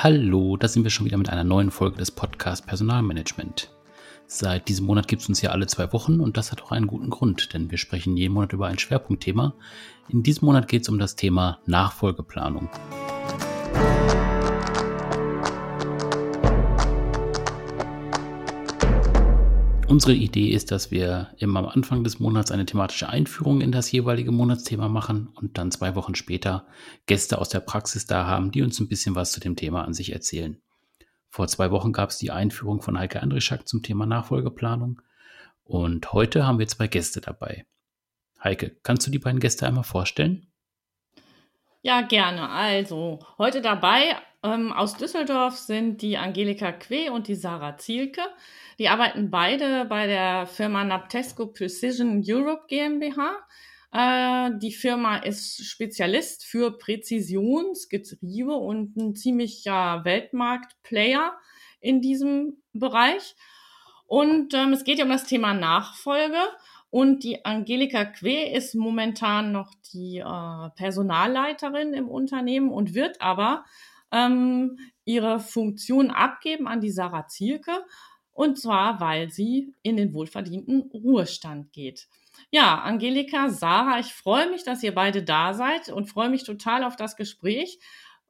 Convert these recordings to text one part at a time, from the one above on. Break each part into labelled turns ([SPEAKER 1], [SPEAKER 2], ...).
[SPEAKER 1] Hallo, da sind wir schon wieder mit einer neuen Folge des Podcasts Personalmanagement. Seit diesem Monat gibt es uns ja alle zwei Wochen und das hat auch einen guten Grund, denn wir sprechen jeden Monat über ein Schwerpunktthema. In diesem Monat geht es um das Thema Nachfolgeplanung. Unsere Idee ist, dass wir immer am Anfang des Monats eine thematische Einführung in das jeweilige Monatsthema machen und dann zwei Wochen später Gäste aus der Praxis da haben, die uns ein bisschen was zu dem Thema an sich erzählen. Vor zwei Wochen gab es die Einführung von Heike Andrischak zum Thema Nachfolgeplanung und heute haben wir zwei Gäste dabei. Heike, kannst du die beiden Gäste einmal vorstellen?
[SPEAKER 2] Ja, gerne. Also, heute dabei ähm, aus Düsseldorf sind die Angelika Que und die Sarah Zielke. Die arbeiten beide bei der Firma Naptesco Precision Europe GmbH. Äh, die Firma ist Spezialist für Präzisionsgetriebe und ein ziemlicher Weltmarktplayer in diesem Bereich. Und ähm, es geht ja um das Thema Nachfolge. Und die Angelika Que ist momentan noch die äh, Personalleiterin im Unternehmen und wird aber ähm, ihre Funktion abgeben an die Sarah Zielke. Und zwar, weil sie in den wohlverdienten Ruhestand geht. Ja, Angelika, Sarah, ich freue mich, dass ihr beide da seid und freue mich total auf das Gespräch.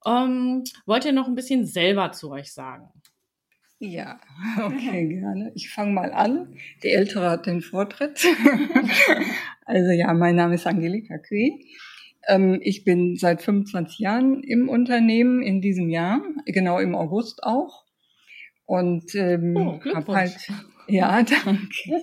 [SPEAKER 2] Ähm, wollt ihr noch ein bisschen selber zu euch sagen?
[SPEAKER 3] Ja, okay, gerne. Ich fange mal an. Die Ältere hat den Vortritt. also ja, mein Name ist Angelika Küh. Ähm, ich bin seit 25 Jahren im Unternehmen in diesem Jahr, genau im August auch. Und ähm, oh, habe halt, ja, danke.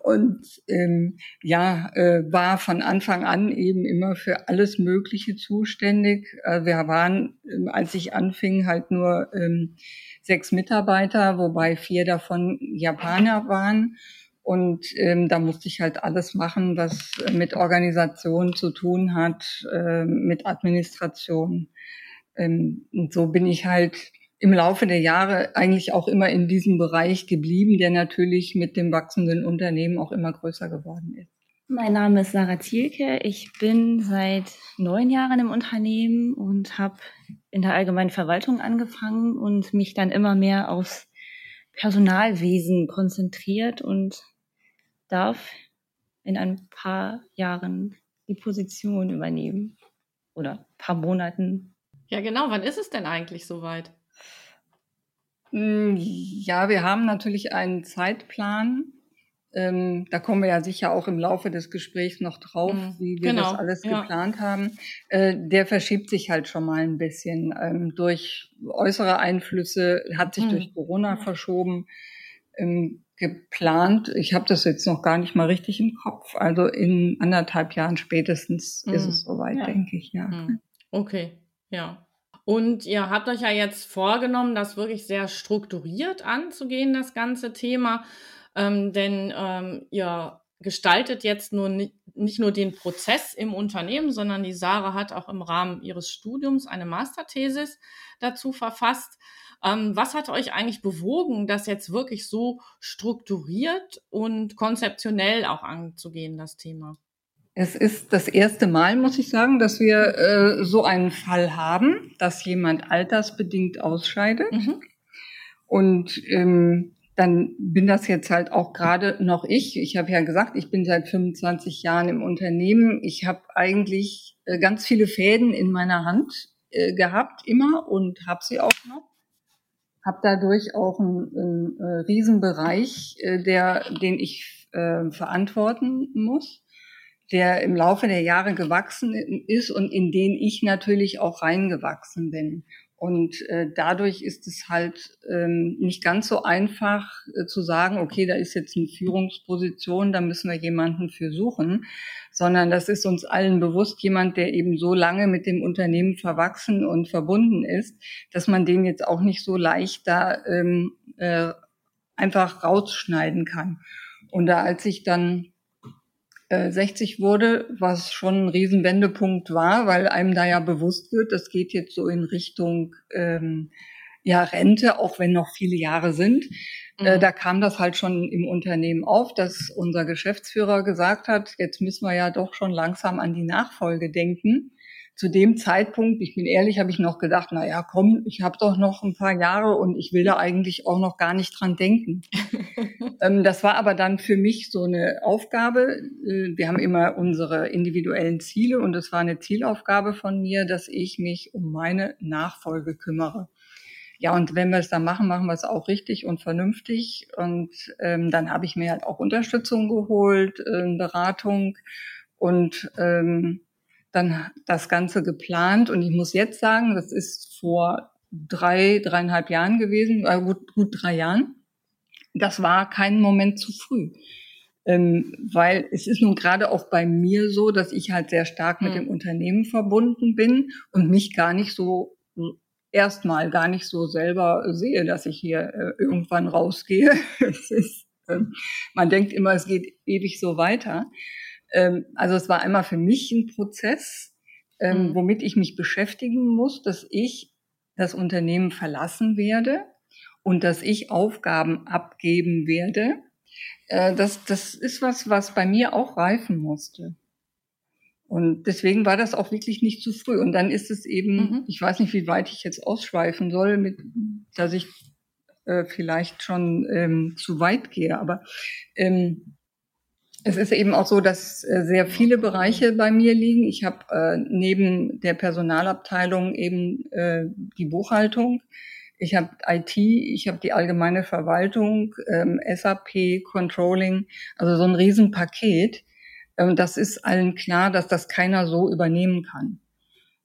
[SPEAKER 3] Und ähm, ja, äh, war von Anfang an eben immer für alles Mögliche zuständig. Äh, wir waren, äh, als ich anfing, halt nur ähm, sechs Mitarbeiter, wobei vier davon Japaner waren. Und ähm, da musste ich halt alles machen, was mit Organisation zu tun hat, äh, mit Administration. Ähm, und so bin ich halt im Laufe der Jahre eigentlich auch immer in diesem Bereich geblieben, der natürlich mit dem wachsenden Unternehmen auch immer größer geworden ist.
[SPEAKER 4] Mein Name ist Sarah Zielke. Ich bin seit neun Jahren im Unternehmen und habe in der allgemeinen Verwaltung angefangen und mich dann immer mehr aufs Personalwesen konzentriert und darf in ein paar Jahren die Position übernehmen oder paar Monaten.
[SPEAKER 2] Ja, genau. Wann ist es denn eigentlich soweit?
[SPEAKER 3] Hm, ja, wir haben natürlich einen Zeitplan. Ähm, da kommen wir ja sicher auch im Laufe des Gesprächs noch drauf, mhm, wie wir genau, das alles ja. geplant haben. Äh, der verschiebt sich halt schon mal ein bisschen. Ähm, durch äußere Einflüsse hat sich mhm. durch Corona verschoben. Ähm, geplant, ich habe das jetzt noch gar nicht mal richtig im Kopf, also in anderthalb Jahren spätestens mhm. ist es soweit, ja. denke ich, ja. Mhm.
[SPEAKER 2] Okay, ja. Und ihr habt euch ja jetzt vorgenommen, das wirklich sehr strukturiert anzugehen, das ganze Thema. Ähm, denn ähm, ihr gestaltet jetzt nur nicht, nicht nur den Prozess im Unternehmen, sondern die Sarah hat auch im Rahmen ihres Studiums eine Masterthesis dazu verfasst. Ähm, was hat euch eigentlich bewogen, das jetzt wirklich so strukturiert und konzeptionell auch anzugehen, das Thema?
[SPEAKER 3] Es ist das erste Mal, muss ich sagen, dass wir äh, so einen Fall haben, dass jemand altersbedingt ausscheidet. Mhm. Und ähm, dann bin das jetzt halt auch gerade noch ich. Ich habe ja gesagt, ich bin seit 25 Jahren im Unternehmen. Ich habe eigentlich äh, ganz viele Fäden in meiner Hand äh, gehabt, immer und habe sie auch noch. Habe dadurch auch einen, einen äh, Riesenbereich, äh, der, den ich äh, verantworten muss der im Laufe der Jahre gewachsen ist und in den ich natürlich auch reingewachsen bin. Und äh, dadurch ist es halt ähm, nicht ganz so einfach äh, zu sagen, okay, da ist jetzt eine Führungsposition, da müssen wir jemanden für suchen, sondern das ist uns allen bewusst, jemand, der eben so lange mit dem Unternehmen verwachsen und verbunden ist, dass man den jetzt auch nicht so leicht da ähm, äh, einfach rausschneiden kann. Und da als ich dann 60 äh, wurde, was schon ein Riesenwendepunkt war, weil einem da ja bewusst wird, das geht jetzt so in Richtung ähm, ja Rente, auch wenn noch viele Jahre sind. Äh, mhm. Da kam das halt schon im Unternehmen auf, dass unser Geschäftsführer gesagt hat, jetzt müssen wir ja doch schon langsam an die Nachfolge denken. zu dem Zeitpunkt, ich bin ehrlich, habe ich noch gedacht, na ja, komm, ich habe doch noch ein paar Jahre und ich will da eigentlich auch noch gar nicht dran denken. ähm, das war aber dann für mich so eine Aufgabe. Äh, wir haben immer unsere individuellen Ziele und es war eine Zielaufgabe von mir, dass ich mich um meine Nachfolge kümmere. Ja, und wenn wir es dann machen, machen wir es auch richtig und vernünftig. Und ähm, dann habe ich mir halt auch Unterstützung geholt, äh, Beratung und ähm, dann das Ganze geplant. Und ich muss jetzt sagen, das ist vor drei, dreieinhalb Jahren gewesen, äh, gut, gut drei Jahren. Das war kein Moment zu früh. Ähm, weil es ist nun gerade auch bei mir so, dass ich halt sehr stark mit mhm. dem Unternehmen verbunden bin und mich gar nicht so erstmal gar nicht so selber sehe, dass ich hier äh, irgendwann rausgehe. ist, äh, man denkt immer, es geht ewig so weiter. Ähm, also es war einmal für mich ein Prozess, ähm, mhm. womit ich mich beschäftigen muss, dass ich das Unternehmen verlassen werde und dass ich Aufgaben abgeben werde. Äh, das, das ist was, was bei mir auch reifen musste. Und deswegen war das auch wirklich nicht zu früh. Und dann ist es eben, mhm. ich weiß nicht, wie weit ich jetzt ausschweifen soll, mit, dass ich äh, vielleicht schon ähm, zu weit gehe. Aber ähm, es ist eben auch so, dass äh, sehr viele Bereiche bei mir liegen. Ich habe äh, neben der Personalabteilung eben äh, die Buchhaltung. Ich habe IT, ich habe die allgemeine Verwaltung, ähm, SAP, Controlling, also so ein Riesenpaket. Ähm, das ist allen klar, dass das keiner so übernehmen kann.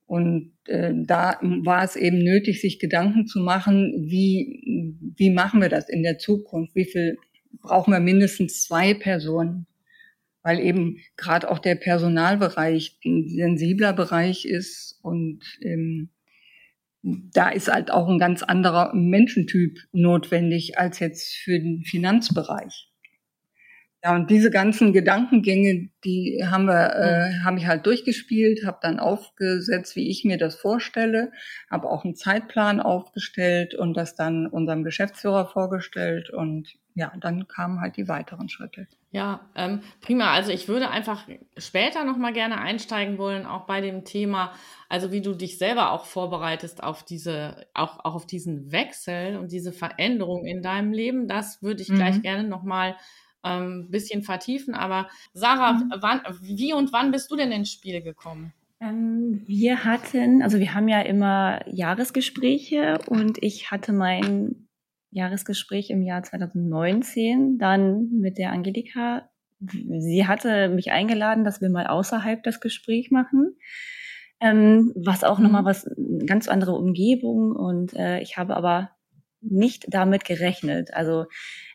[SPEAKER 3] Und äh, da war es eben nötig, sich Gedanken zu machen, wie, wie machen wir das in der Zukunft? Wie viel brauchen wir mindestens zwei Personen? Weil eben gerade auch der Personalbereich ein sensibler Bereich ist und ähm, da ist halt auch ein ganz anderer Menschentyp notwendig als jetzt für den Finanzbereich. Ja, und diese ganzen Gedankengänge, die haben wir, äh, habe ich halt durchgespielt, habe dann aufgesetzt, wie ich mir das vorstelle, habe auch einen Zeitplan aufgestellt und das dann unserem Geschäftsführer vorgestellt und ja, dann kamen halt die weiteren Schritte.
[SPEAKER 2] Ja, ähm, prima. Also ich würde einfach später noch mal gerne einsteigen wollen, auch bei dem Thema, also wie du dich selber auch vorbereitest auf diese, auch, auch auf diesen Wechsel und diese Veränderung in deinem Leben. Das würde ich mhm. gleich gerne noch mal ähm, bisschen vertiefen. Aber Sarah, mhm. wann, wie und wann bist du denn ins Spiel gekommen?
[SPEAKER 4] Ähm, wir hatten, also wir haben ja immer Jahresgespräche und ich hatte mein Jahresgespräch im Jahr 2019 dann mit der Angelika. Sie hatte mich eingeladen, dass wir mal außerhalb das Gespräch machen. Ähm, was auch mhm. nochmal was, eine ganz andere Umgebung und äh, ich habe aber nicht damit gerechnet. Also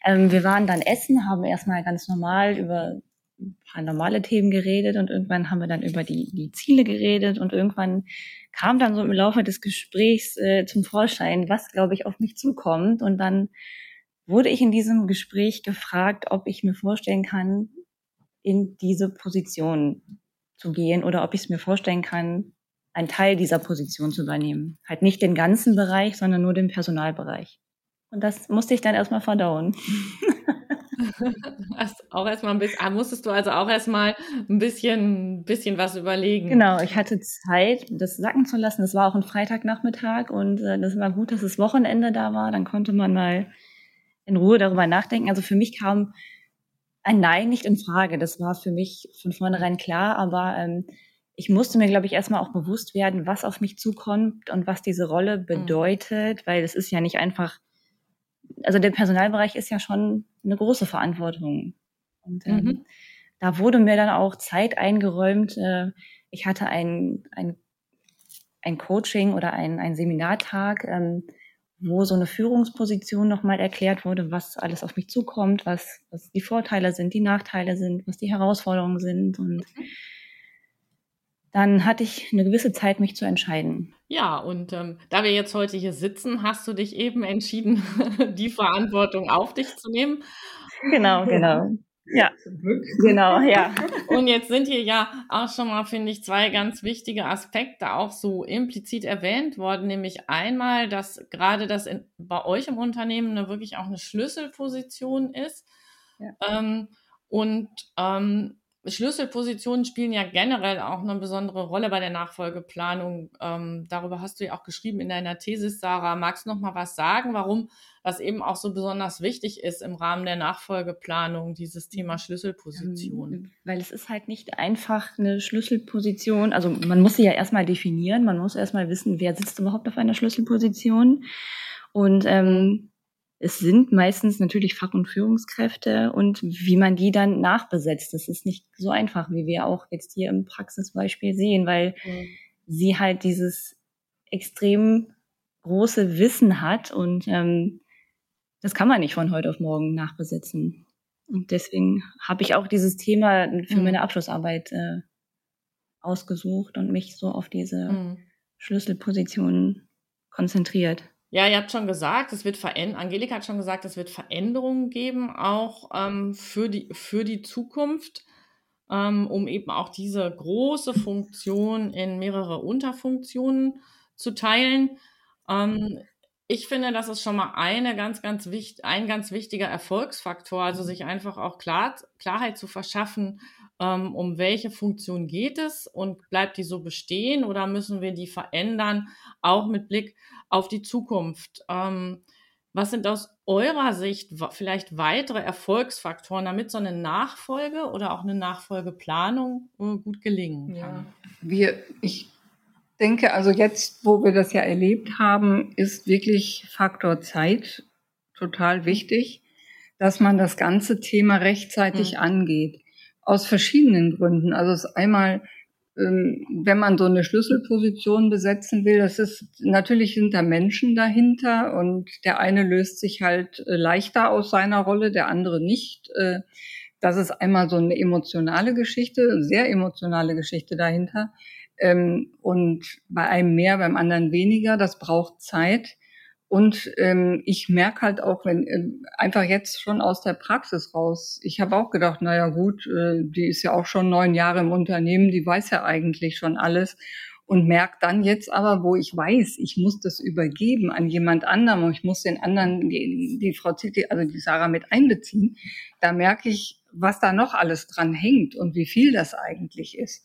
[SPEAKER 4] ähm, wir waren dann essen, haben erstmal ganz normal über ein paar normale Themen geredet und irgendwann haben wir dann über die, die Ziele geredet und irgendwann kam dann so im Laufe des Gesprächs äh, zum Vorschein, was, glaube ich, auf mich zukommt. Und dann wurde ich in diesem Gespräch gefragt, ob ich mir vorstellen kann, in diese Position zu gehen oder ob ich es mir vorstellen kann, einen Teil dieser Position zu übernehmen. Halt nicht den ganzen Bereich, sondern nur den Personalbereich. Und das musste ich dann erstmal verdauen.
[SPEAKER 2] Hast auch erstmal ein bisschen, ah, musstest du also auch erstmal ein bisschen, bisschen was überlegen.
[SPEAKER 4] Genau, ich hatte Zeit, das sacken zu lassen. Das war auch ein Freitagnachmittag und äh, das war gut, dass das Wochenende da war. Dann konnte man mal in Ruhe darüber nachdenken. Also für mich kam ein Nein nicht in Frage. Das war für mich von vornherein klar, aber ähm, ich musste mir, glaube ich, erstmal auch bewusst werden, was auf mich zukommt und was diese Rolle mhm. bedeutet, mhm. weil es ist ja nicht einfach, also der Personalbereich ist ja schon eine große Verantwortung. Und ähm, mhm. da wurde mir dann auch Zeit eingeräumt. Äh, ich hatte ein, ein, ein Coaching oder ein, ein Seminartag, ähm, wo so eine Führungsposition nochmal erklärt wurde, was alles auf mich zukommt, was, was die Vorteile sind, die Nachteile sind, was die Herausforderungen sind und mhm dann hatte ich eine gewisse Zeit, mich zu entscheiden.
[SPEAKER 2] Ja, und ähm, da wir jetzt heute hier sitzen, hast du dich eben entschieden, die Verantwortung auf dich zu nehmen.
[SPEAKER 4] Genau, genau. Ja, genau, ja.
[SPEAKER 2] Und jetzt sind hier ja auch schon mal, finde ich, zwei ganz wichtige Aspekte auch so implizit erwähnt worden, nämlich einmal, dass gerade das in, bei euch im Unternehmen eine, wirklich auch eine Schlüsselposition ist. Ja. Ähm, und ähm, Schlüsselpositionen spielen ja generell auch eine besondere Rolle bei der Nachfolgeplanung. Ähm, darüber hast du ja auch geschrieben in deiner Thesis, Sarah. Magst du noch mal was sagen, warum das eben auch so besonders wichtig ist im Rahmen der Nachfolgeplanung, dieses Thema Schlüsselposition?
[SPEAKER 4] Ähm, weil es ist halt nicht einfach eine Schlüsselposition. Also man muss sie ja erstmal definieren. Man muss erstmal wissen, wer sitzt überhaupt auf einer Schlüsselposition. Und ähm, es sind meistens natürlich Fach- und Führungskräfte und wie man die dann nachbesetzt. Das ist nicht so einfach, wie wir auch jetzt hier im Praxisbeispiel sehen, weil mhm. sie halt dieses extrem große Wissen hat und ähm, das kann man nicht von heute auf morgen nachbesetzen. Und deswegen habe ich auch dieses Thema für mhm. meine Abschlussarbeit äh, ausgesucht und mich so auf diese mhm. Schlüsselpositionen konzentriert.
[SPEAKER 2] Ja, ihr habt schon gesagt, es wird verändern. Angelika hat schon gesagt, es wird Veränderungen geben, auch ähm, für, die, für die Zukunft, ähm, um eben auch diese große Funktion in mehrere Unterfunktionen zu teilen. Ähm, ich finde, das ist schon mal eine ganz, ganz wichtig, ein ganz wichtiger Erfolgsfaktor, also sich einfach auch klar, Klarheit zu verschaffen, ähm, um welche Funktion geht es und bleibt die so bestehen oder müssen wir die verändern, auch mit Blick auf die Zukunft. Ähm, was sind aus eurer Sicht vielleicht weitere Erfolgsfaktoren, damit so eine Nachfolge oder auch eine Nachfolgeplanung äh, gut gelingen kann? Ja.
[SPEAKER 3] Wir, ich denke, also jetzt, wo wir das ja erlebt haben, ist wirklich Faktor Zeit total wichtig, dass man das ganze Thema rechtzeitig mhm. angeht. Aus verschiedenen Gründen. Also es ist einmal wenn man so eine Schlüsselposition besetzen will, das ist natürlich sind da Menschen dahinter und der eine löst sich halt äh, leichter aus seiner Rolle, der andere nicht. Äh, das ist einmal so eine emotionale Geschichte, sehr emotionale Geschichte dahinter. Ähm, und bei einem mehr, beim anderen weniger. Das braucht Zeit. Und ähm, ich merke halt auch, wenn äh, einfach jetzt schon aus der Praxis raus, ich habe auch gedacht, naja gut, äh, die ist ja auch schon neun Jahre im Unternehmen, die weiß ja eigentlich schon alles. Und merke dann jetzt aber, wo ich weiß, ich muss das übergeben an jemand anderem und ich muss den anderen, die, die Frau Zicke, also die Sarah mit einbeziehen, da merke ich, was da noch alles dran hängt und wie viel das eigentlich ist.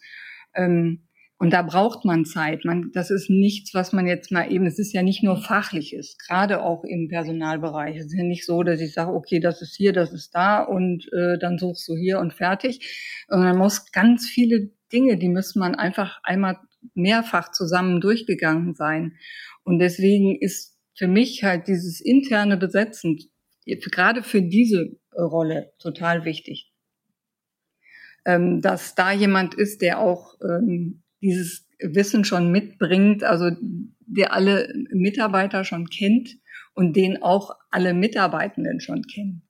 [SPEAKER 3] Ähm, und da braucht man Zeit. Man, das ist nichts, was man jetzt mal eben, es ist ja nicht nur fachliches, gerade auch im Personalbereich. Es ist ja nicht so, dass ich sage, okay, das ist hier, das ist da und äh, dann suchst du hier und fertig. Und man muss ganz viele Dinge, die müssen man einfach einmal mehrfach zusammen durchgegangen sein. Und deswegen ist für mich halt dieses interne Besetzen, gerade für diese Rolle, total wichtig. Ähm, dass da jemand ist, der auch ähm, dieses Wissen schon mitbringt, also der alle Mitarbeiter schon kennt und den auch alle Mitarbeitenden schon kennen.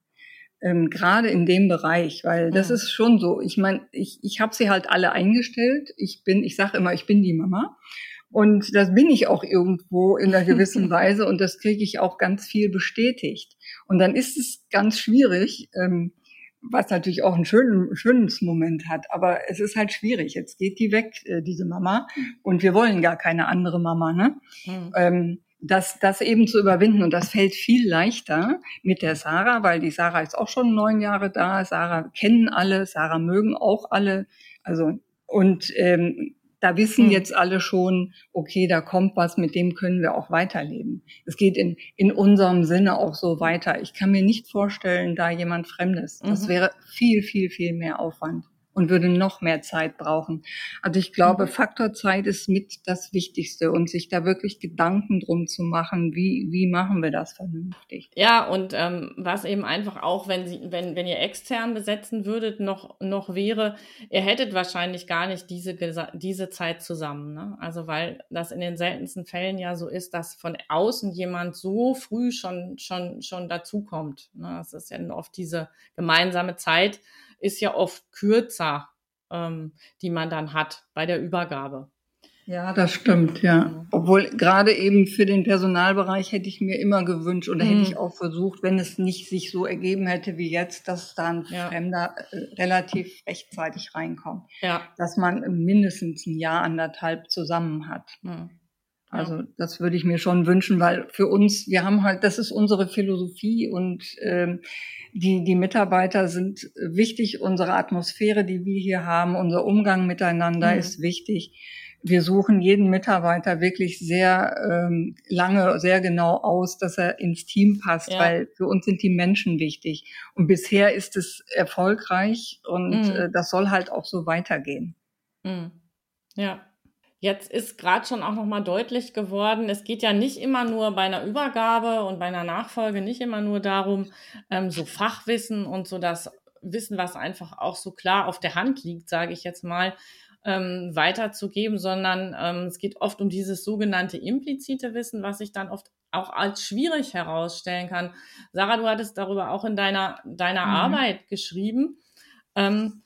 [SPEAKER 3] Ähm, gerade in dem Bereich, weil das ja. ist schon so. Ich meine, ich, ich habe sie halt alle eingestellt. Ich bin, ich sage immer, ich bin die Mama. Und das bin ich auch irgendwo in einer gewissen Weise und das kriege ich auch ganz viel bestätigt. Und dann ist es ganz schwierig, ähm, was natürlich auch ein schönen, schönes Moment hat. Aber es ist halt schwierig. Jetzt geht die weg, äh, diese Mama. Und wir wollen gar keine andere Mama. Ne? Mhm. Ähm, das, das eben zu überwinden. Und das fällt viel leichter mit der Sarah, weil die Sarah ist auch schon neun Jahre da. Sarah kennen alle, Sarah mögen auch alle. Also und ähm, da wissen hm. jetzt alle schon, okay, da kommt was, mit dem können wir auch weiterleben. Es geht in, in unserem Sinne auch so weiter. Ich kann mir nicht vorstellen, da jemand Fremdes. Das mhm. wäre viel, viel, viel mehr Aufwand und würde noch mehr Zeit brauchen. Also ich glaube, mhm. Faktor Zeit ist mit das Wichtigste und sich da wirklich Gedanken drum zu machen, wie, wie machen wir das vernünftig.
[SPEAKER 2] Ja, und ähm, was eben einfach auch, wenn, Sie, wenn, wenn ihr extern besetzen würdet, noch, noch wäre, ihr hättet wahrscheinlich gar nicht diese, diese Zeit zusammen. Ne? Also weil das in den seltensten Fällen ja so ist, dass von außen jemand so früh schon, schon, schon dazukommt. Ne? Das ist ja oft diese gemeinsame Zeit, ist ja oft kürzer, ähm, die man dann hat bei der Übergabe.
[SPEAKER 3] Ja, das stimmt, ja. Obwohl gerade eben für den Personalbereich hätte ich mir immer gewünscht oder mhm. hätte ich auch versucht, wenn es nicht sich so ergeben hätte wie jetzt, dass da ein ja. Fremder äh, relativ rechtzeitig reinkommt. Ja. Dass man mindestens ein Jahr, anderthalb zusammen hat. Mhm. Also das würde ich mir schon wünschen, weil für uns, wir haben halt, das ist unsere Philosophie und ähm, die, die Mitarbeiter sind wichtig, unsere Atmosphäre, die wir hier haben, unser Umgang miteinander mhm. ist wichtig. Wir suchen jeden Mitarbeiter wirklich sehr ähm, lange, sehr genau aus, dass er ins Team passt, ja. weil für uns sind die Menschen wichtig. Und bisher ist es erfolgreich und mhm. äh, das soll halt auch so weitergehen.
[SPEAKER 2] Mhm. Ja. Jetzt ist gerade schon auch nochmal deutlich geworden, es geht ja nicht immer nur bei einer Übergabe und bei einer Nachfolge nicht immer nur darum, ähm, so Fachwissen und so das Wissen, was einfach auch so klar auf der Hand liegt, sage ich jetzt mal, ähm, weiterzugeben, sondern ähm, es geht oft um dieses sogenannte implizite Wissen, was sich dann oft auch als schwierig herausstellen kann. Sarah, du hattest darüber auch in deiner, deiner mhm. Arbeit geschrieben. Ähm,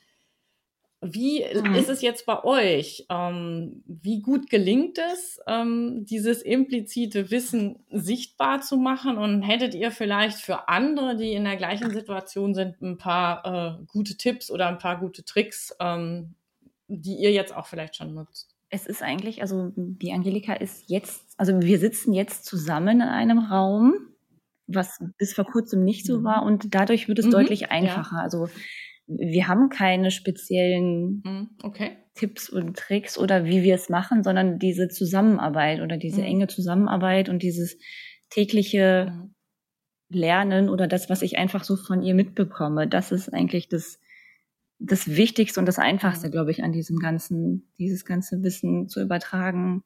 [SPEAKER 2] wie mhm. ist es jetzt bei euch? Ähm, wie gut gelingt es, ähm, dieses implizite Wissen sichtbar zu machen? Und hättet ihr vielleicht für andere, die in der gleichen Situation sind, ein paar äh, gute Tipps oder ein paar gute Tricks, ähm, die ihr jetzt auch vielleicht schon nutzt?
[SPEAKER 4] Es ist eigentlich, also die Angelika ist jetzt, also wir sitzen jetzt zusammen in einem Raum, was bis vor kurzem nicht so mhm. war und dadurch wird es mhm, deutlich einfacher. Ja. Also wir haben keine speziellen
[SPEAKER 2] mhm, okay.
[SPEAKER 4] Tipps und Tricks oder wie wir es machen, sondern diese Zusammenarbeit oder diese mhm. enge Zusammenarbeit und dieses tägliche mhm. Lernen oder das, was ich einfach so von ihr mitbekomme, das ist eigentlich das, das Wichtigste und das Einfachste, mhm. glaube ich, an diesem ganzen, dieses ganze Wissen zu übertragen.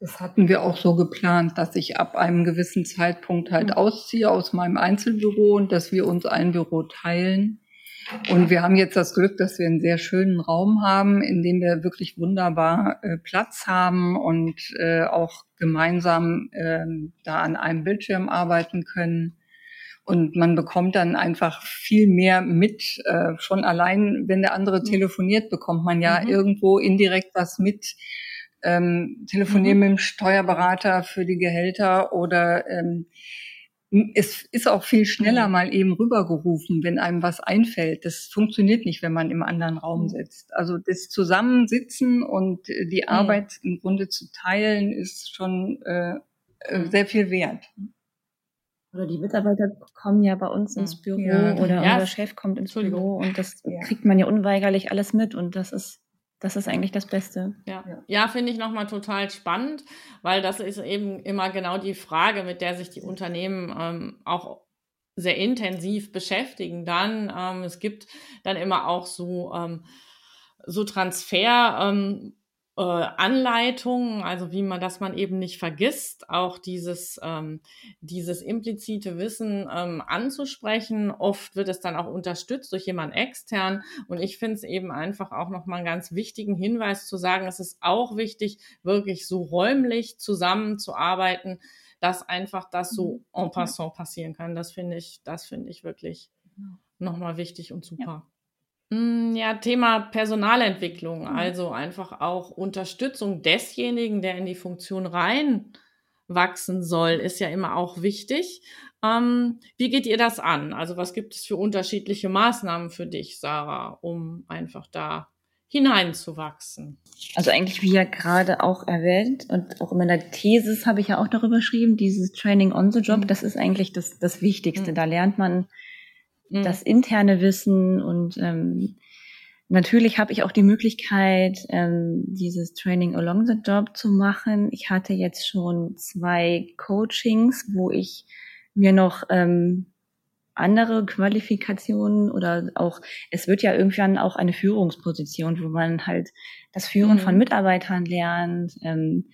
[SPEAKER 3] Das hatten wir auch so geplant, dass ich ab einem gewissen Zeitpunkt halt mhm. ausziehe aus meinem Einzelbüro und dass wir uns ein Büro teilen und wir haben jetzt das Glück, dass wir einen sehr schönen Raum haben, in dem wir wirklich wunderbar äh, Platz haben und äh, auch gemeinsam äh, da an einem Bildschirm arbeiten können. Und man bekommt dann einfach viel mehr mit. Äh, schon allein, wenn der andere telefoniert, bekommt man ja mhm. irgendwo indirekt was mit. Ähm, telefonieren mhm. mit dem Steuerberater für die Gehälter oder ähm, es ist auch viel schneller mhm. mal eben rübergerufen, wenn einem was einfällt. Das funktioniert nicht, wenn man im anderen Raum mhm. sitzt. Also das Zusammensitzen und äh, die mhm. Arbeit im Grunde zu teilen, ist schon äh, äh, sehr viel wert.
[SPEAKER 4] Oder die Mitarbeiter kommen ja bei uns ins Büro ja. oder ja. unser Chef kommt ins Büro und das kriegt man ja unweigerlich alles mit und das ist das ist eigentlich das Beste.
[SPEAKER 2] Ja, ja. finde ich nochmal total spannend, weil das ist eben immer genau die Frage, mit der sich die Unternehmen ähm, auch sehr intensiv beschäftigen. Dann, ähm, es gibt dann immer auch so, ähm, so Transfer, ähm, äh, Anleitungen, also wie man, dass man eben nicht vergisst, auch dieses, ähm, dieses implizite Wissen ähm, anzusprechen. Oft wird es dann auch unterstützt durch jemand extern. Und ich finde es eben einfach auch nochmal einen ganz wichtigen Hinweis zu sagen, es ist auch wichtig, wirklich so räumlich zusammenzuarbeiten, dass einfach das so mhm. en passant passieren kann. Das finde ich, das finde ich wirklich genau. nochmal wichtig und super. Ja. Hm, ja, Thema Personalentwicklung, mhm. also einfach auch Unterstützung desjenigen, der in die Funktion reinwachsen soll, ist ja immer auch wichtig. Ähm, wie geht ihr das an? Also was gibt es für unterschiedliche Maßnahmen für dich, Sarah, um einfach da hineinzuwachsen?
[SPEAKER 4] Also eigentlich, wie ja gerade auch erwähnt und auch in meiner Thesis habe ich ja auch darüber geschrieben, dieses Training on the Job, mhm. das ist eigentlich das, das Wichtigste. Mhm. Da lernt man mhm. das interne Wissen und ähm, natürlich habe ich auch die Möglichkeit, ähm, dieses Training along the job zu machen. Ich hatte jetzt schon zwei Coachings, wo ich mir noch ähm, andere Qualifikationen oder auch, es wird ja irgendwann auch eine Führungsposition, wo man halt das Führen mhm. von Mitarbeitern lernt. Ähm,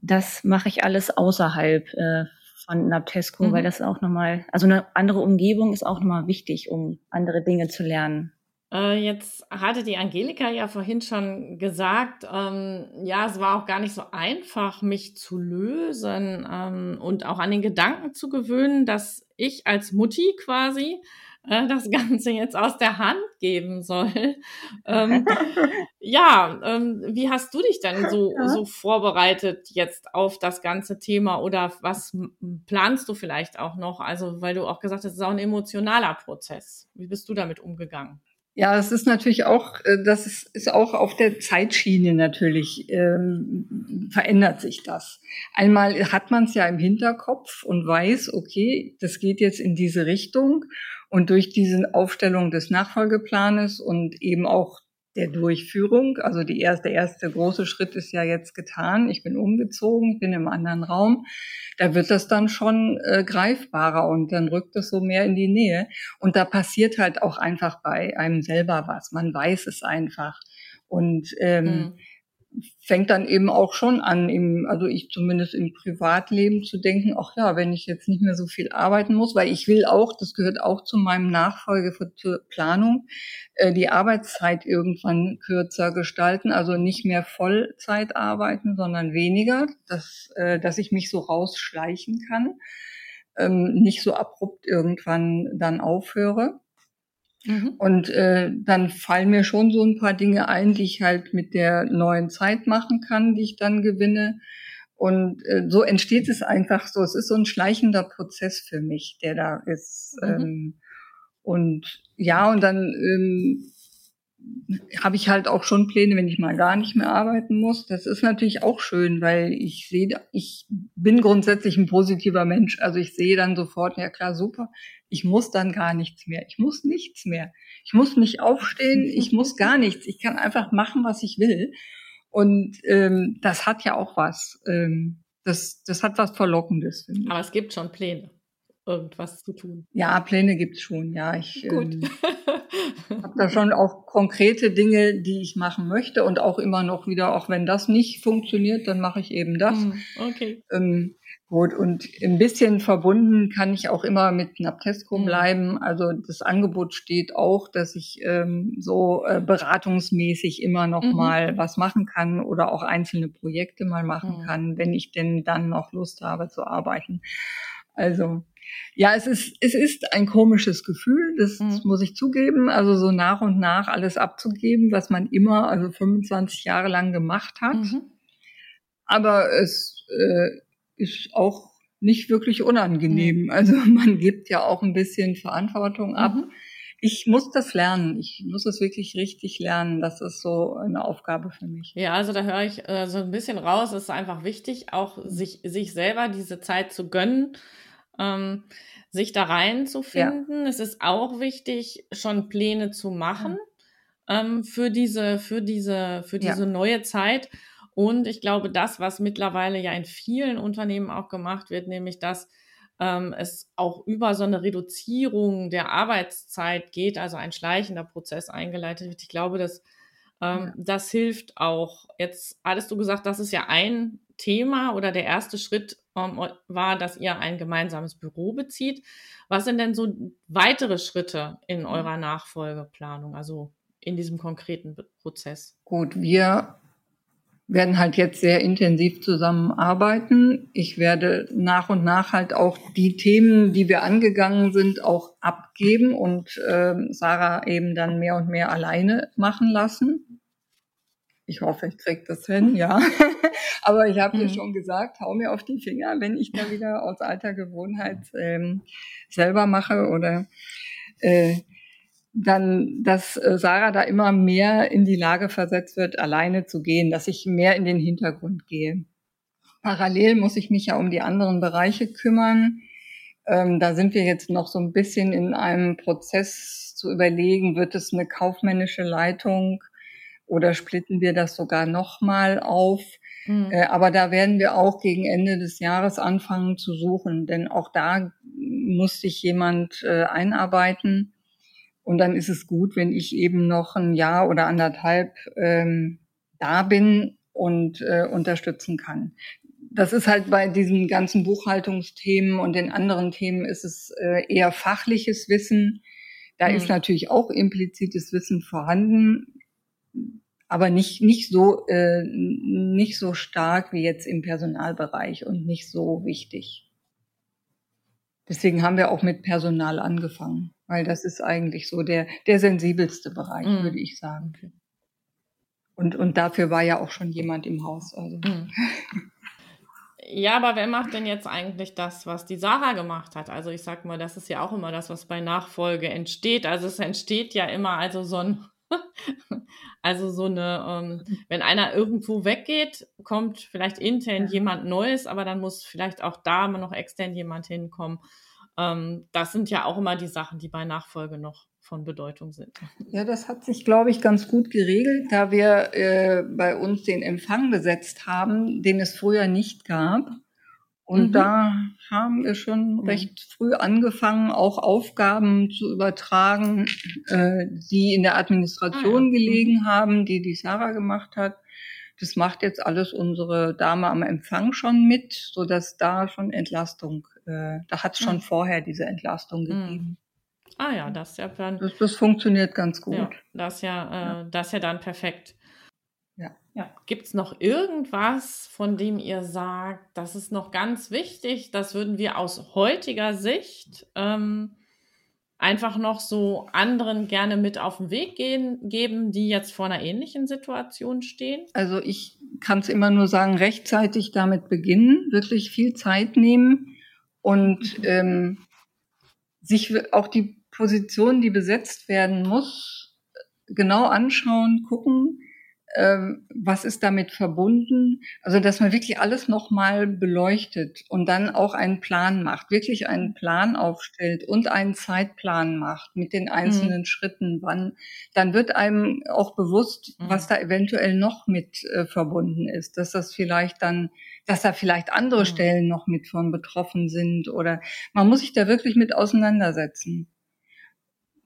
[SPEAKER 4] das mache ich alles außerhalb äh, von Naptesco, mhm. weil das auch nochmal, also eine andere Umgebung ist auch nochmal wichtig, um andere Dinge zu lernen.
[SPEAKER 2] Äh, jetzt hatte die Angelika ja vorhin schon gesagt, ähm, ja, es war auch gar nicht so einfach, mich zu lösen ähm, und auch an den Gedanken zu gewöhnen, dass ich als Mutti quasi äh, das Ganze jetzt aus der Hand geben soll. Ähm, ja, ähm, wie hast du dich denn so, so vorbereitet jetzt auf das ganze Thema oder was planst du vielleicht auch noch? Also, weil du auch gesagt hast, es ist auch ein emotionaler Prozess. Wie bist du damit umgegangen?
[SPEAKER 3] Ja, es ist natürlich auch, äh, das ist, ist auch auf der Zeitschiene natürlich, ähm, verändert sich das. Einmal hat man es ja im Hinterkopf und weiß, okay, das geht jetzt in diese Richtung. Und durch diese Aufstellung des Nachfolgeplanes und eben auch der Durchführung. Also die erste, der erste große Schritt ist ja jetzt getan. Ich bin umgezogen, bin im anderen Raum. Da wird das dann schon äh, greifbarer und dann rückt es so mehr in die Nähe. Und da passiert halt auch einfach bei einem selber was. Man weiß es einfach. Und ähm, mhm fängt dann eben auch schon an, im, also ich zumindest im Privatleben zu denken, ach ja, wenn ich jetzt nicht mehr so viel arbeiten muss, weil ich will auch, das gehört auch zu meinem Nachfolge für, zur Planung, äh, die Arbeitszeit irgendwann kürzer gestalten, also nicht mehr Vollzeit arbeiten, sondern weniger, dass, äh, dass ich mich so rausschleichen kann, ähm, nicht so abrupt irgendwann dann aufhöre. Mhm. Und äh, dann fallen mir schon so ein paar Dinge ein, die ich halt mit der neuen Zeit machen kann, die ich dann gewinne. Und äh, so entsteht es einfach so. Es ist so ein schleichender Prozess für mich, der da ist. Mhm. Ähm, und ja, und dann ähm, habe ich halt auch schon Pläne, wenn ich mal gar nicht mehr arbeiten muss. Das ist natürlich auch schön, weil ich sehe, ich bin grundsätzlich ein positiver Mensch. Also ich sehe dann sofort, ja klar, super, ich muss dann gar nichts mehr. Ich muss nichts mehr. Ich muss nicht aufstehen, ich muss gar nichts. Ich kann einfach machen, was ich will. Und ähm, das hat ja auch was. Ähm, das, das hat was Verlockendes.
[SPEAKER 2] Aber es gibt schon Pläne irgendwas zu tun.
[SPEAKER 3] Ja, Pläne gibt's schon, ja. Ich ähm, habe da schon auch konkrete Dinge, die ich machen möchte und auch immer noch wieder, auch wenn das nicht funktioniert, dann mache ich eben das. Hm,
[SPEAKER 2] okay.
[SPEAKER 3] Ähm, gut, und ein bisschen verbunden kann ich auch immer mit Naptesco mhm. bleiben. Also das Angebot steht auch, dass ich ähm, so äh, beratungsmäßig immer noch mhm. mal was machen kann oder auch einzelne Projekte mal machen mhm. kann, wenn ich denn dann noch Lust habe zu arbeiten. Also ja, es ist, es ist ein komisches Gefühl, das mhm. muss ich zugeben. Also so nach und nach alles abzugeben, was man immer, also 25 Jahre lang gemacht hat. Mhm. Aber es äh, ist auch nicht wirklich unangenehm. Mhm. Also man gibt ja auch ein bisschen Verantwortung ab. Mhm. Ich muss das lernen. Ich muss es wirklich richtig lernen. Das ist so eine Aufgabe für mich.
[SPEAKER 2] Ja, also da höre ich äh, so ein bisschen raus. Es ist einfach wichtig, auch sich, sich selber diese Zeit zu gönnen ähm, sich da reinzufinden. Ja. Es ist auch wichtig, schon Pläne zu machen ja. ähm, für diese, für diese, für diese ja. neue Zeit. Und ich glaube, das, was mittlerweile ja in vielen Unternehmen auch gemacht wird, nämlich dass ähm, es auch über so eine Reduzierung der Arbeitszeit geht, also ein schleichender Prozess eingeleitet wird. Ich glaube, dass ähm, das hilft auch. Jetzt hattest du gesagt, das ist ja ein Thema oder der erste Schritt ähm, war, dass ihr ein gemeinsames Büro bezieht. Was sind denn so weitere Schritte in mhm. eurer Nachfolgeplanung, also in diesem konkreten Prozess?
[SPEAKER 3] Gut, wir werden halt jetzt sehr intensiv zusammenarbeiten. Ich werde nach und nach halt auch die Themen, die wir angegangen sind, auch abgeben und äh, Sarah eben dann mehr und mehr alleine machen lassen. Ich hoffe, ich kriege das hin, ja. Aber ich habe mhm. dir schon gesagt, hau mir auf die Finger, wenn ich da wieder aus alter Gewohnheit ähm, selber mache oder äh, dann, dass äh, Sarah da immer mehr in die Lage versetzt wird, alleine zu gehen, dass ich mehr in den Hintergrund gehe. Parallel muss ich mich ja um die anderen Bereiche kümmern. Ähm, da sind wir jetzt noch so ein bisschen in einem Prozess zu überlegen, wird es eine kaufmännische Leitung oder splitten wir das sogar nochmal auf? Mhm. Äh, aber da werden wir auch gegen Ende des Jahres anfangen zu suchen, denn auch da muss sich jemand äh, einarbeiten. Und dann ist es gut, wenn ich eben noch ein Jahr oder anderthalb ähm, da bin und äh, unterstützen kann. Das ist halt bei diesen ganzen Buchhaltungsthemen und den anderen Themen ist es äh, eher fachliches Wissen. Da mhm. ist natürlich auch implizites Wissen vorhanden aber nicht nicht so äh, nicht so stark wie jetzt im Personalbereich und nicht so wichtig. Deswegen haben wir auch mit Personal angefangen, weil das ist eigentlich so der der sensibelste Bereich, mm. würde ich sagen. Und und dafür war ja auch schon jemand im Haus. Also. Mm.
[SPEAKER 2] Ja, aber wer macht denn jetzt eigentlich das, was die Sarah gemacht hat? Also ich sag mal, das ist ja auch immer das, was bei Nachfolge entsteht. Also es entsteht ja immer also so ein, also so eine, ähm, wenn einer irgendwo weggeht, kommt vielleicht intern jemand Neues, aber dann muss vielleicht auch da immer noch extern jemand hinkommen. Ähm, das sind ja auch immer die Sachen, die bei Nachfolge noch von Bedeutung sind.
[SPEAKER 3] Ja, das hat sich, glaube ich, ganz gut geregelt, da wir äh, bei uns den Empfang besetzt haben, den es früher nicht gab. Und mhm. da haben wir schon recht früh angefangen, auch Aufgaben zu übertragen, äh, die in der Administration ah, ja. gelegen mhm. haben, die die Sarah gemacht hat. Das macht jetzt alles unsere Dame am Empfang schon mit, so dass da schon Entlastung, äh, da hat es schon mhm. vorher diese Entlastung mhm. gegeben.
[SPEAKER 2] Ah ja, das ist ja dann.
[SPEAKER 3] Das, das funktioniert ganz gut.
[SPEAKER 2] Ja, das ja, äh, das ja dann perfekt.
[SPEAKER 3] Ja.
[SPEAKER 2] Gibt es noch irgendwas, von dem ihr sagt, das ist noch ganz wichtig, das würden wir aus heutiger Sicht ähm, einfach noch so anderen gerne mit auf den Weg gehen, geben, die jetzt vor einer ähnlichen Situation stehen?
[SPEAKER 3] Also ich kann es immer nur sagen, rechtzeitig damit beginnen, wirklich viel Zeit nehmen und mhm. ähm, sich auch die Position, die besetzt werden muss, genau anschauen, gucken, ähm, was ist damit verbunden. Also, dass man wirklich alles nochmal beleuchtet und dann auch einen Plan macht, wirklich einen Plan aufstellt und einen Zeitplan macht mit den einzelnen mhm. Schritten, wann, dann wird einem auch bewusst, mhm. was da eventuell noch mit äh, verbunden ist, dass das vielleicht dann dass da vielleicht andere mhm. Stellen noch mit von betroffen sind oder man muss sich da wirklich mit auseinandersetzen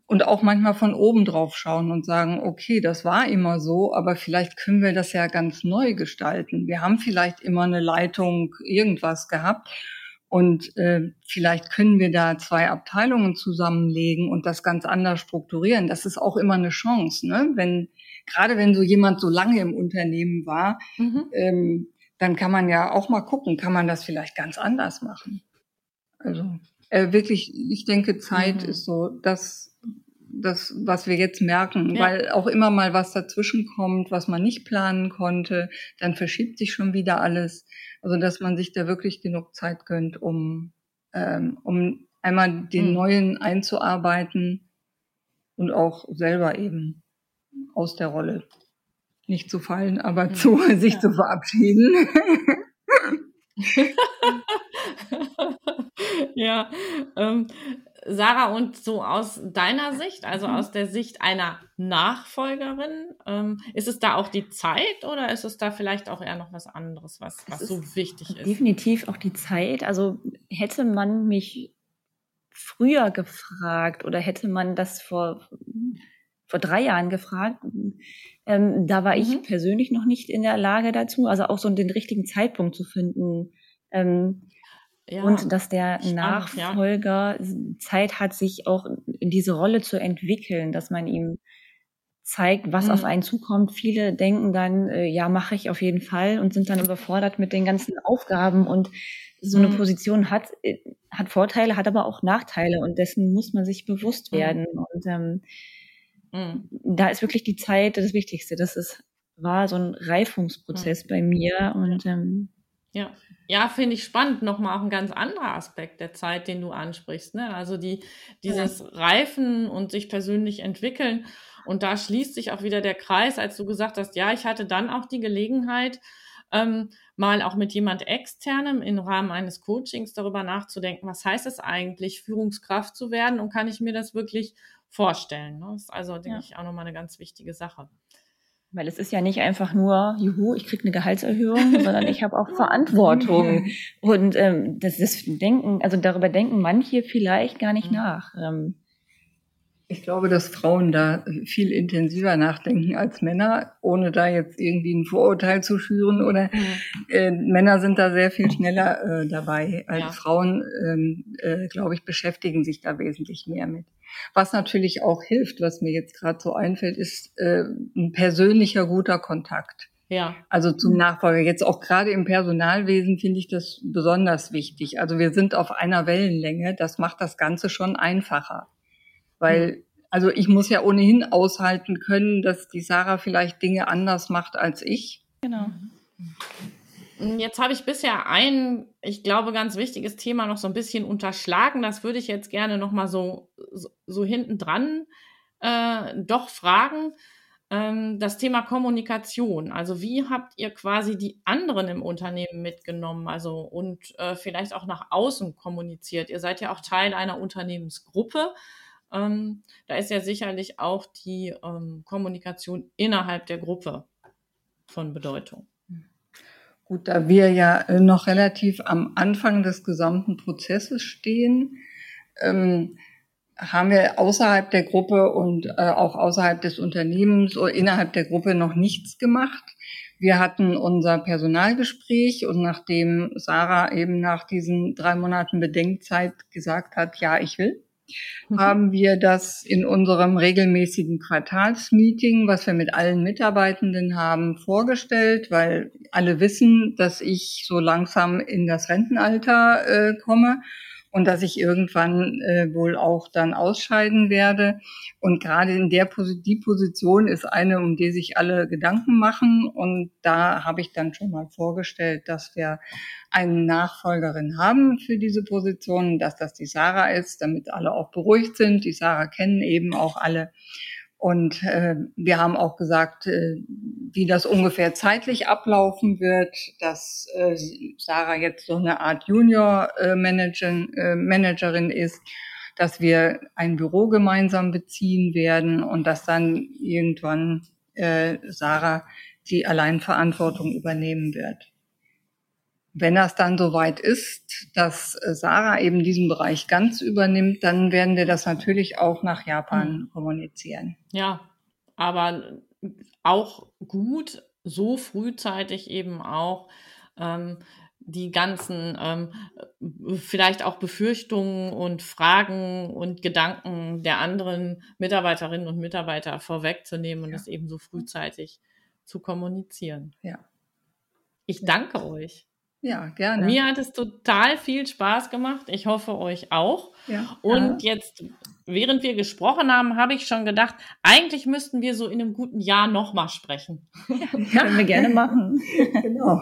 [SPEAKER 3] und auch manchmal von oben drauf schauen und sagen, okay, das war immer so, aber vielleicht können wir das ja ganz neu gestalten. Wir haben vielleicht immer eine Leitung irgendwas gehabt und äh, vielleicht können wir da zwei Abteilungen zusammenlegen und das ganz anders strukturieren. Das ist auch immer eine Chance, ne? Wenn gerade wenn so jemand so lange im Unternehmen war, mhm. ähm, dann kann man ja auch mal gucken, kann man das vielleicht ganz anders machen. Also äh, wirklich, ich denke, Zeit mhm. ist so das das, was wir jetzt merken, ja. weil auch immer mal was dazwischen kommt, was man nicht planen konnte, dann verschiebt sich schon wieder alles. Also dass man sich da wirklich genug Zeit gönnt, um, ähm, um einmal den mhm. Neuen einzuarbeiten und auch selber eben aus der Rolle nicht zu fallen, aber mhm. zu sich ja. zu verabschieden.
[SPEAKER 2] ja, ähm, Sarah, und so aus deiner Sicht, also aus der Sicht einer Nachfolgerin, ähm, ist es da auch die Zeit oder ist es da vielleicht auch eher noch was anderes, was, was so wichtig ist?
[SPEAKER 4] Definitiv auch die Zeit. Also hätte man mich früher gefragt oder hätte man das vor, vor drei Jahren gefragt, ähm, da war mhm. ich persönlich noch nicht in der Lage dazu, also auch so den richtigen Zeitpunkt zu finden. Ähm, ja, und dass der spannend, Nachfolger ja. Zeit hat, sich auch in diese Rolle zu entwickeln, dass man ihm zeigt, was mhm. auf einen zukommt. Viele denken dann, äh, ja, mache ich auf jeden Fall und sind dann überfordert mit den ganzen Aufgaben und so eine mhm. Position hat, äh, hat Vorteile, hat aber auch Nachteile und dessen muss man sich bewusst mhm. werden. Mhm. Und ähm, mhm. da ist wirklich die Zeit das Wichtigste. Das ist, war so ein Reifungsprozess bei mir und ähm,
[SPEAKER 2] ja. Ja, finde ich spannend. Nochmal auch ein ganz anderer Aspekt der Zeit, den du ansprichst. Ne? Also die, dieses ja. Reifen und sich persönlich entwickeln. Und da schließt sich auch wieder der Kreis, als du gesagt hast, ja, ich hatte dann auch die Gelegenheit, ähm, mal auch mit jemand externem im Rahmen eines Coachings darüber nachzudenken, was heißt es eigentlich, Führungskraft zu werden und kann ich mir das wirklich vorstellen. Ne? Das ist also, denke ja. ich, auch nochmal eine ganz wichtige Sache.
[SPEAKER 4] Weil es ist ja nicht einfach nur, juhu, ich kriege eine Gehaltserhöhung, sondern ich habe auch Verantwortung. Und ähm, das, das Denken, also darüber denken manche vielleicht gar nicht mhm. nach. Ähm,
[SPEAKER 3] ich glaube, dass Frauen da viel intensiver nachdenken als Männer, ohne da jetzt irgendwie ein Vorurteil zu schüren. Oder mhm. äh, Männer sind da sehr viel schneller äh, dabei als ja. Frauen, ähm, äh, glaube ich, beschäftigen sich da wesentlich mehr mit. Was natürlich auch hilft, was mir jetzt gerade so einfällt, ist äh, ein persönlicher guter Kontakt.
[SPEAKER 2] Ja.
[SPEAKER 3] Also zum Nachfolger. Jetzt auch gerade im Personalwesen finde ich das besonders wichtig. Also wir sind auf einer Wellenlänge. Das macht das Ganze schon einfacher. Weil, also ich muss ja ohnehin aushalten können, dass die Sarah vielleicht Dinge anders macht als ich.
[SPEAKER 4] Genau.
[SPEAKER 2] Hm, jetzt habe ich bisher ein, ich glaube, ganz wichtiges Thema noch so ein bisschen unterschlagen. Das würde ich jetzt gerne noch mal so, so, so hinten dran äh, doch fragen. Ähm, das Thema Kommunikation. Also wie habt ihr quasi die anderen im Unternehmen mitgenommen? Also und äh, vielleicht auch nach außen kommuniziert. Ihr seid ja auch Teil einer Unternehmensgruppe. Ähm, da ist ja sicherlich auch die ähm, Kommunikation innerhalb der Gruppe von Bedeutung.
[SPEAKER 3] Gut, da wir ja äh, noch relativ am Anfang des gesamten Prozesses stehen, ähm, haben wir außerhalb der Gruppe und äh, auch außerhalb des Unternehmens oder innerhalb der Gruppe noch nichts gemacht. Wir hatten unser Personalgespräch und nachdem Sarah eben nach diesen drei Monaten Bedenkzeit gesagt hat, ja, ich will, Mhm. haben wir das in unserem regelmäßigen Quartalsmeeting, was wir mit allen Mitarbeitenden haben, vorgestellt, weil alle wissen, dass ich so langsam in das Rentenalter äh, komme und dass ich irgendwann äh, wohl auch dann ausscheiden werde. Und gerade in der Pos die Position ist eine, um die sich alle Gedanken machen. Und da habe ich dann schon mal vorgestellt, dass wir eine Nachfolgerin haben für diese Position, dass das die Sarah ist, damit alle auch beruhigt sind. Die Sarah kennen eben auch alle. Und äh, wir haben auch gesagt, äh, wie das ungefähr zeitlich ablaufen wird, dass äh, Sarah jetzt so eine Art Junior-Managerin äh, Managerin ist, dass wir ein Büro gemeinsam beziehen werden und dass dann irgendwann äh, Sarah die Alleinverantwortung übernehmen wird. Wenn das dann soweit ist, dass äh, Sarah eben diesen Bereich ganz übernimmt, dann werden wir das natürlich auch nach Japan mhm. kommunizieren.
[SPEAKER 2] Ja, aber auch gut, so frühzeitig eben auch ähm, die ganzen ähm, vielleicht auch Befürchtungen und Fragen und Gedanken der anderen Mitarbeiterinnen und Mitarbeiter vorwegzunehmen und ja. es eben so frühzeitig zu kommunizieren.
[SPEAKER 3] Ja.
[SPEAKER 2] Ich danke euch.
[SPEAKER 3] Ja, gerne.
[SPEAKER 2] Mir hat es total viel Spaß gemacht. Ich hoffe euch auch. Ja, und ja. jetzt, während wir gesprochen haben, habe ich schon gedacht, eigentlich müssten wir so in einem guten Jahr nochmal sprechen.
[SPEAKER 4] Ja, können wir gerne machen.
[SPEAKER 3] genau.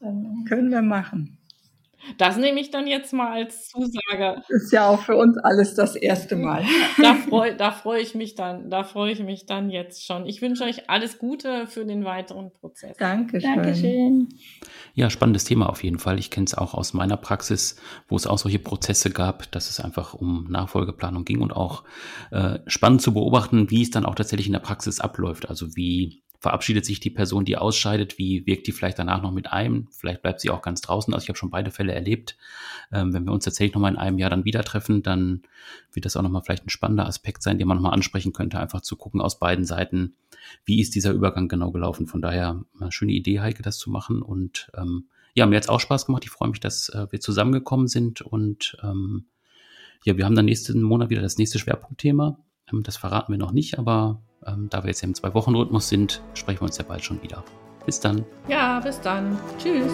[SPEAKER 3] Dann können wir machen.
[SPEAKER 2] Das nehme ich dann jetzt mal als Zusage.
[SPEAKER 3] Ist ja auch für uns alles das erste Mal.
[SPEAKER 2] Da freue da freu ich mich dann, da freue ich mich dann jetzt schon. Ich wünsche euch alles Gute für den weiteren Prozess.
[SPEAKER 3] Dankeschön.
[SPEAKER 4] Dankeschön.
[SPEAKER 1] Ja, spannendes Thema auf jeden Fall. Ich kenne es auch aus meiner Praxis, wo es auch solche Prozesse gab, dass es einfach um Nachfolgeplanung ging und auch äh, spannend zu beobachten, wie es dann auch tatsächlich in der Praxis abläuft. Also wie verabschiedet sich die Person, die ausscheidet, wie wirkt die vielleicht danach noch mit ein, vielleicht bleibt sie auch ganz draußen. Also ich habe schon beide Fälle erlebt. Ähm, wenn wir uns tatsächlich nochmal in einem Jahr dann wieder treffen, dann wird das auch nochmal vielleicht ein spannender Aspekt sein, den man nochmal ansprechen könnte, einfach zu gucken aus beiden Seiten, wie ist dieser Übergang genau gelaufen. Von daher eine schöne Idee, Heike, das zu machen. Und ähm, ja, mir hat es auch Spaß gemacht. Ich freue mich, dass äh, wir zusammengekommen sind und ähm, ja, wir haben dann nächsten Monat wieder das nächste Schwerpunktthema. Ähm, das verraten wir noch nicht, aber ähm, da wir jetzt im Zwei-Wochen-Rhythmus sind, sprechen wir uns ja bald schon wieder. Bis dann.
[SPEAKER 2] Ja, bis dann. Tschüss.